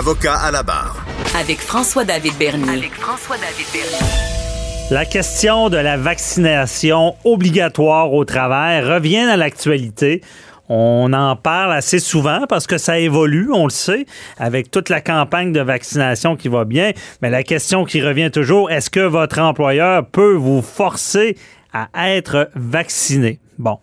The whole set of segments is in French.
Avocat à la barre. Avec François-David Bernier. Avec François-David Bernier. La question de la vaccination obligatoire au travail revient à l'actualité. On en parle assez souvent parce que ça évolue, on le sait, avec toute la campagne de vaccination qui va bien. Mais la question qui revient toujours, est-ce que votre employeur peut vous forcer à être vacciné? Bon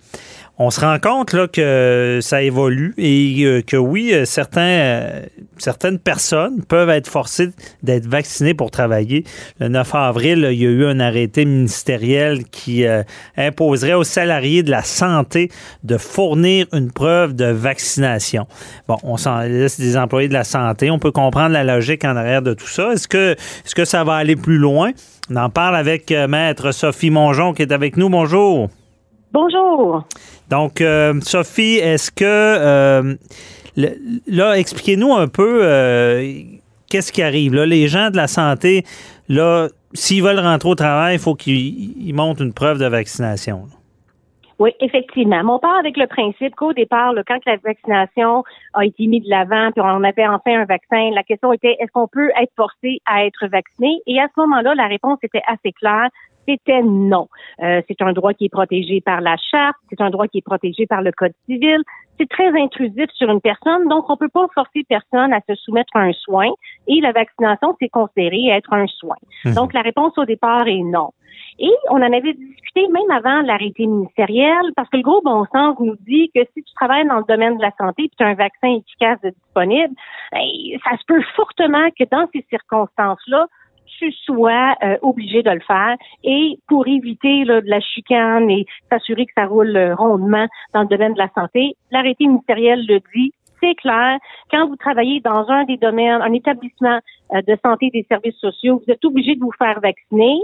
on se rend compte là, que ça évolue et euh, que oui, euh, euh, certaines personnes peuvent être forcées d'être vaccinées pour travailler. Le 9 avril, il y a eu un arrêté ministériel qui imposerait aux salariés de la santé de fournir une preuve de vaccination. Bon, on s'en laisse des employés de la santé. On peut comprendre la logique en arrière de tout ça. Est-ce que, est-ce que ça va aller plus loin? On en parle avec Maître Sophie Mongeon qui est avec nous. Bonjour. Bonjour. Donc, euh, Sophie, est-ce que euh, là, expliquez-nous un peu euh, qu'est-ce qui arrive. Là, les gens de la santé, là, s'ils veulent rentrer au travail, il faut qu'ils montrent une preuve de vaccination. Oui, effectivement. on part avec le principe qu'au départ, quand la vaccination a été mise de l'avant, puis on avait enfin un vaccin, la question était est-ce qu'on peut être forcé à être vacciné? Et à ce moment-là, la réponse était assez claire c'était non. Euh, c'est un droit qui est protégé par la charte, c'est un droit qui est protégé par le code civil. C'est très intrusif sur une personne, donc on peut pas forcer personne à se soumettre à un soin. Et la vaccination, c'est considéré être un soin. Mhm. Donc la réponse au départ est non. Et on en avait discuté même avant l'arrêté ministériel, parce que le gros bon sens nous dit que si tu travailles dans le domaine de la santé et tu as un vaccin efficace disponible, ben, ça se peut fortement que dans ces circonstances-là, tu sois euh, obligé de le faire. Et pour éviter là, de la chicane et s'assurer que ça roule euh, rondement dans le domaine de la santé, l'arrêté ministériel le dit, c'est clair. Quand vous travaillez dans un des domaines, un établissement euh, de santé et des services sociaux, vous êtes obligé de vous faire vacciner.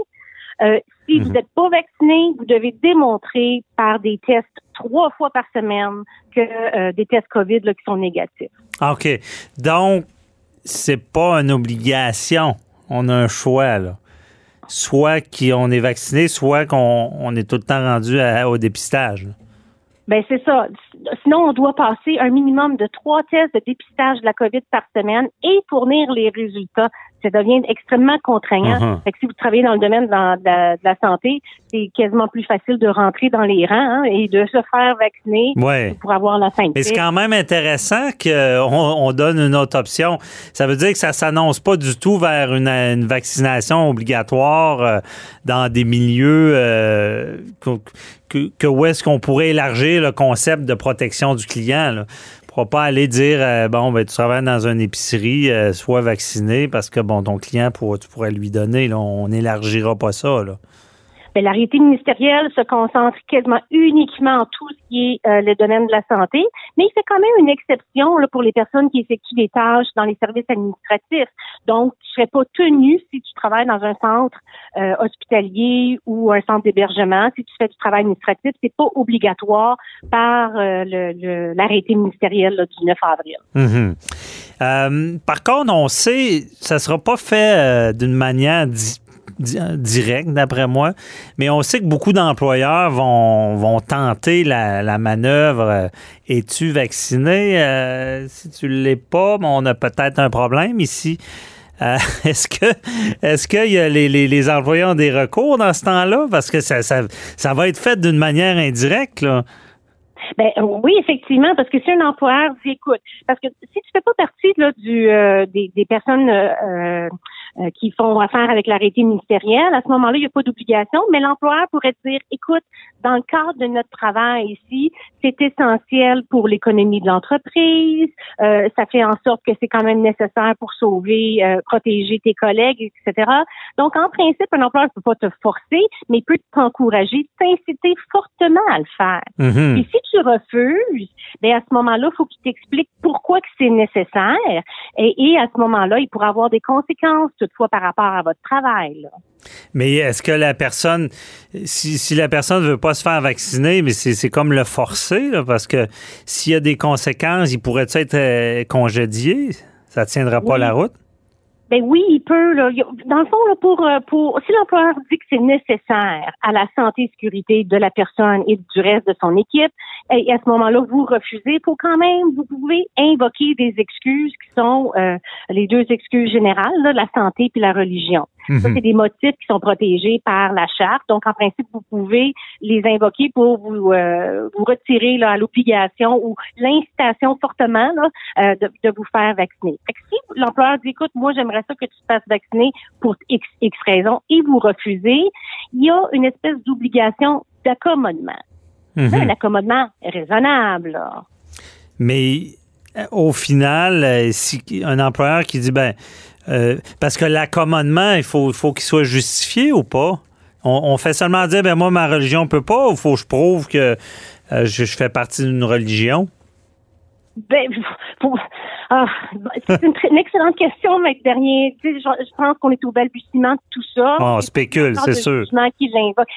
si vous n'êtes mhm. pas vacciné, vous devez démontrer par des tests trois fois par semaine que des tests COVID là, qui sont négatifs. OK. Donc, c'est pas une obligation on a un choix, là. Soit qu'on est vacciné, soit qu'on est tout le temps rendu au dépistage. Ben c'est ça. Sinon, on doit passer un minimum de trois tests de dépistage de la COVID par semaine et fournir les résultats ça devient extrêmement contraignant. Uh-huh. fait que si vous travaillez dans le domaine de la, santé, c'est quasiment plus facile de rentrer dans les rangs hein, et de se faire vacciner pour avoir la fin. Mais c'est quand même intéressant qu'on on donne une autre option. Ça veut dire que ça s'annonce pas du tout vers une, vaccination obligatoire euh, dans des milieux euh, que, où est-ce qu'on pourrait élargir le concept de protection du client. Là pas aller dire euh, bon ben tu travailles dans une épicerie, euh, sois vacciné parce que bon ton client pour, tu pourrais lui donner. Là, on n'élargira pas ça. L'arrêté ministériel se concentre quasiment uniquement en tout ce qui est euh, le domaine de la santé, mais il fait quand même une exception là, pour les personnes qui effectuent des tâches dans les services administratifs. Donc, tu serais pas tenu si tu travailles dans un centre euh, hospitalier ou un centre d'hébergement, si tu fais du travail administratif, c'est pas obligatoire par euh, l'arrêté ministériel du 9 avril. Mm-hmm. par contre, on sait, ça sera pas fait d'une manière direct, d'après moi. Mais on sait que beaucoup d'employeurs vont, vont tenter la, manœuvre. Euh, es-tu vacciné? Euh, si tu ne l'es pas, on a peut-être un problème ici. Euh, est-ce que est-ce que y a les, les, employeurs ont des recours dans ce temps-là? Parce que ça, ça, ça va être fait d'une manière indirecte, là. Ben oui, effectivement, parce que si un employeur dit écoute, parce que si tu fais pas partie là, du des, des personnes euh, qui font affaire avec l'arrêté ministériel. À ce moment-là, il n'y a pas d'obligation, mais l'employeur pourrait dire, écoute, dans le cadre de notre travail ici, c'est essentiel pour l'économie de l'entreprise, euh, ça fait en sorte que c'est quand même nécessaire pour sauver, euh, protéger tes collègues, etc. Donc, en principe, un employeur ne peut pas te forcer, mais il peut t'encourager, t'inciter fortement à le faire. Mhm. Et si tu refuses, ben à ce moment-là, il faut qu'il t'explique pourquoi que c'est nécessaire. Et, et, à ce moment-là, il pourra avoir des conséquences toutefois par rapport à votre travail. Là. Mais est-ce que la personne, si, si la personne ne veut pas se faire vacciner, mais c'est comme le forcer, là, parce que s'il y a des conséquences, il pourrait être euh, congédié? Ça ne tiendra pas la route? Ben oui, il peut. Là. Dans le fond, là, pour, euh, pour si l'employeur dit que c'est nécessaire à la santé et sécurité de la personne et du reste de son équipe, et à ce moment-là, vous refusez, faut quand même, vous pouvez invoquer des excuses qui sont euh, les deux excuses générales, là, la santé puis la religion. Ça, Mhm. c'est des motifs qui sont protégés par la charte. Donc, en principe, vous pouvez les invoquer pour vous euh, vous retirer là, à l'obligation ou l'incitation fortement là, euh, de, de vous faire vacciner. Fait que si l'employeur dit, écoute, moi, j'aimerais ça que tu te fasses vacciner pour X, X raison et vous refusez, il y a une espèce d'obligation d'accommodement. Mhm. Un accommodement raisonnable. là. Mais euh, au final, si un employeur qui dit ben euh, parce que l'accommodement, il faut, qu'il soit justifié ou pas? On, fait seulement dire ben moi ma religion peut pas ou faut que je prouve que euh, je, fais partie d'une religion? Ben, ah, c'est une, excellente question, mais dernier, tu sais, je, je pense qu'on est au balbutiement de tout ça. on spécule, c'est de sûr. qui.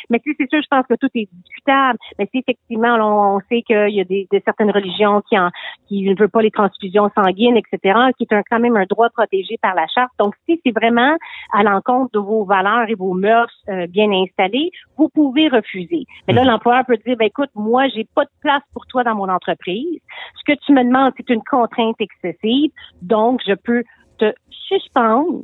Mais tu sais, c'est sûr, je pense que tout est discutable. Mais si effectivement, on, on sait qu'il y a des, des certaines religions qui en, qui ne veulent pas les transfusions sanguines, etc., qui est un, quand même un droit protégé par la charte. Donc, si c'est vraiment à l'encontre de vos valeurs et vos mœurs euh, bien installées, vous pouvez refuser. Mais là, Mhm. l'employeur peut dire, ben, écoute, moi, j'ai pas de place pour toi dans mon entreprise. Que tu me demandes, c'est une contrainte excessive. Donc, je peux te suspendre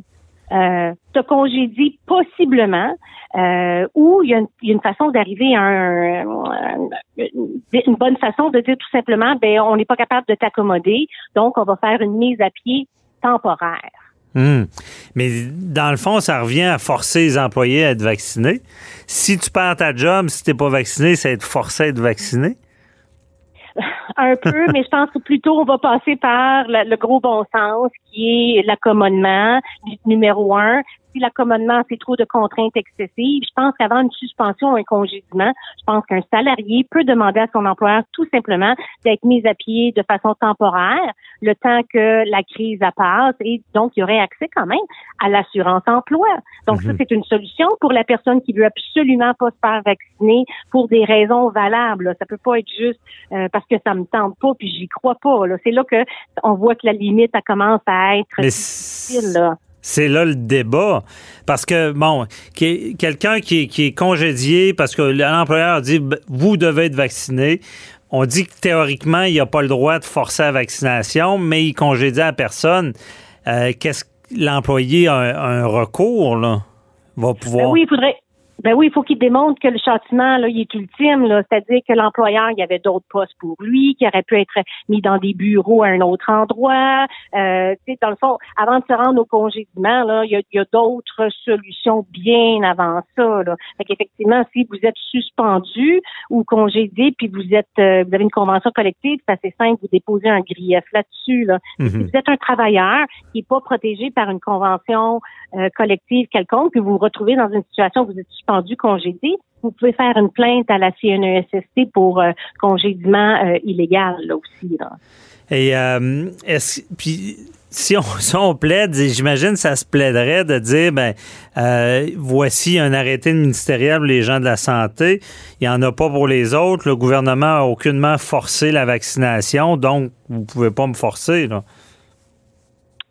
euh, te congédie possiblement, euh, ou il y, a une, il y a une façon d'arriver à un, un- une bonne façon de dire tout simplement, ben on n'est pas capable de t'accommoder, donc on va faire une mise à pied temporaire. Hmm. Mais dans le fond, ça revient à forcer les employés à être vaccinés. Si tu perds ta job, si t'es pas vacciné, c'est être forcé à être vacciné. Un peu, mais je pense que plutôt on va passer par le, le gros bon sens qui est l'accommodement, numéro un. Si l'accommodement, c'est trop de contraintes excessives, je pense qu'avant une suspension ou un congédiement, je pense qu'un salarié peut demander à son employeur tout simplement d'être mis à pied de façon temporaire le temps que la crise passe et donc il y aurait accès quand même à l'assurance emploi. Donc ça, Mhm. c'est une solution pour la personne qui veut absolument pas se faire vacciner pour des raisons valables. Ça peut pas être juste euh, parce que ça me tente pas puis j'y crois pas. là. C'est là que on voit que la limite elle commence à être Mais difficile. Là. C'est là le débat. Parce que, bon, quelqu'un qui, est- qui est congédié parce que l'employeur dit ben, vous devez être vacciné. On dit que théoriquement, il n'a pas le droit de forcer la vaccination, mais il congédie à personne. Euh, Qu'est-ce que l'employé a un, un recours, là? Va pouvoir. Ben oui, il faudrait. Ben oui, il faut qu'il démontre que le châtiment, là, il est ultime, là. C'est-à-dire que l'employeur, il y avait d'autres postes pour lui, qui aurait pu être mis dans des bureaux à un autre endroit. Euh, tu sais, dans le fond, avant de se rendre au congédiement, là, il y a, a d'autres solutions bien avant ça, là. Fait qu'effectivement, si vous êtes suspendu ou congédié, puis vous êtes, euh, vous avez une convention collective, c'est assez simple, vous déposez un grief là-dessus, là. Si Mhm. vous êtes un travailleur qui n'est pas protégé par une convention euh, collective quelconque, puis vous vous retrouvez dans une situation où vous êtes suspendu, congédié, vous pouvez faire une plainte à la CNESST pour euh, congédiement euh, illégal, là aussi. Là. Et euh, est-ce puis si on, si on plaide, j'imagine ça se plaiderait de dire ben euh, voici un arrêté ministériel pour les gens de la santé, il n'y en a pas pour les autres, le gouvernement a aucunement forcé la vaccination, donc vous pouvez pas me forcer là.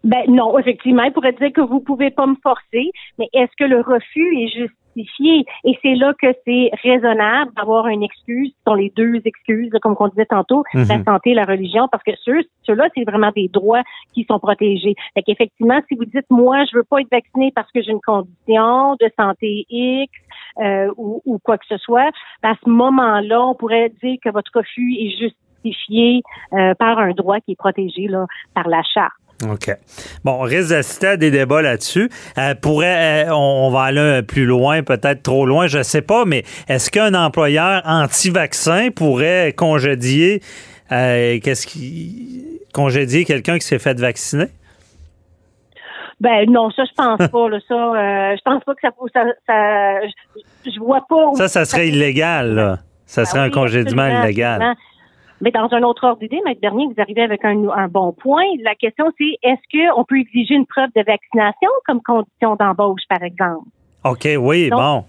Ben non, effectivement, il pourrait dire que vous pouvez pas me forcer, mais est-ce que le refus est justifié? Et c'est là que c'est raisonnable d'avoir une excuse, ce sont les deux excuses, comme on disait tantôt, Mhm. la santé et la religion, parce que ceux, ceux-là, c'est vraiment des droits qui sont protégés. Fait qu'effectivement, si vous dites, moi, je veux pas être vacciné parce que j'ai une condition de santé X, euh, ou, ou quoi que ce soit, ben, à ce moment-là, on pourrait dire que votre refus est justifié euh, par un droit qui est protégé là, par la charte. OK. Bon, on risque d'assister à des débats là-dessus. Euh, pourrait, euh, on, va aller plus loin, peut-être trop loin, je ne sais pas, mais est-ce qu'un employeur anti-vaccin pourrait congédier, euh, qu'est-ce qui, congédier quelqu'un qui s'est fait vacciner? Ben non, ça je pense pas. Là, ça, je pense pas que ça, ça, ça je, je vois pas. Ça, ça serait illégal. Là. Ça ben serait un congédiement illégal. Mais dans un autre ordre d'idée, Maître Bernier, vous arrivez avec un, un bon point. La question, c'est est-ce qu'on peut exiger une preuve de vaccination comme condition d'embauche, par exemple? OK, oui, bon.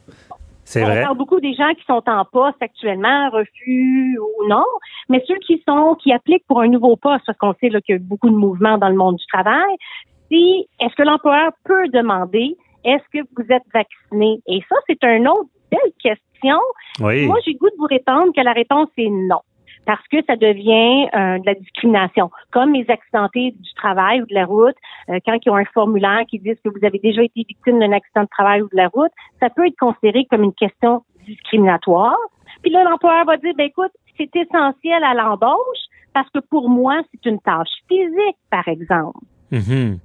C'est vrai. On parle beaucoup des gens qui sont en poste actuellement, refus ou non, mais ceux qui sont, qui appliquent pour un nouveau poste, parce qu'on sait qu'il y a beaucoup de mouvements dans le monde du travail, si, est-ce que l'employeur peut demander, est-ce que vous êtes vacciné? Et ça, c'est une autre belle question. Oui. Moi, j'ai le goût de vous répondre que la réponse est non parce que ça devient euh, de la discrimination. Comme les accidentés du travail ou de la route, euh, quand ils ont un formulaire qui dit que vous avez déjà été victime d'un accident de travail ou de la route, ça peut être considéré comme une question discriminatoire. Puis là, l'employeur va dire, ben écoute, c'est essentiel à l'embauche parce que pour moi, c'est une tâche physique, par exemple. Mm-hmm.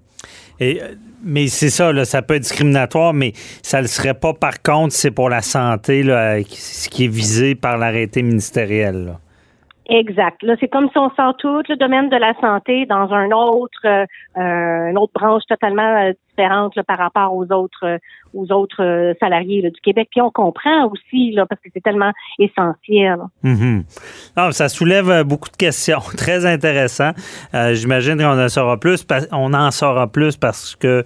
Et, mais c'est ça, là, ça peut être discriminatoire, mais ça ne le serait pas par contre, c'est pour la santé, là, ce qui est visé par l'arrêté ministériel. Là. Exact. Là, c'est comme si on sort tout le domaine de la santé dans un autre, euh, euh une autre branche totalement euh, par rapport aux autres, euh, aux autres salariés du Québec. Puis on comprend aussi là, parce que c'est tellement essentiel. Mm-hmm. ça soulève beaucoup de questions, très intéressant. J'imagine qu'on en saura plus. On en saura plus parce que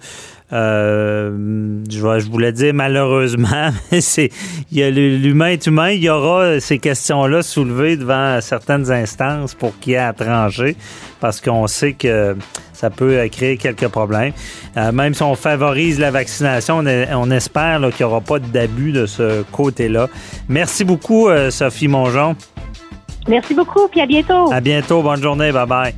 euh, je, voulais dire malheureusement, y a l'humain est humain, il y aura ces questions-là soulevées devant certaines instances pour qui est à trancher, parce qu'on sait que ça peut créer quelques problèmes. Euh, même si on favorise la vaccination, on, espère qu'il n'y aura pas d'abus de ce côté-là. Merci beaucoup, euh, Sophie Mongeon. Merci beaucoup, puis à bientôt. À bientôt, bonne journée, bye bye.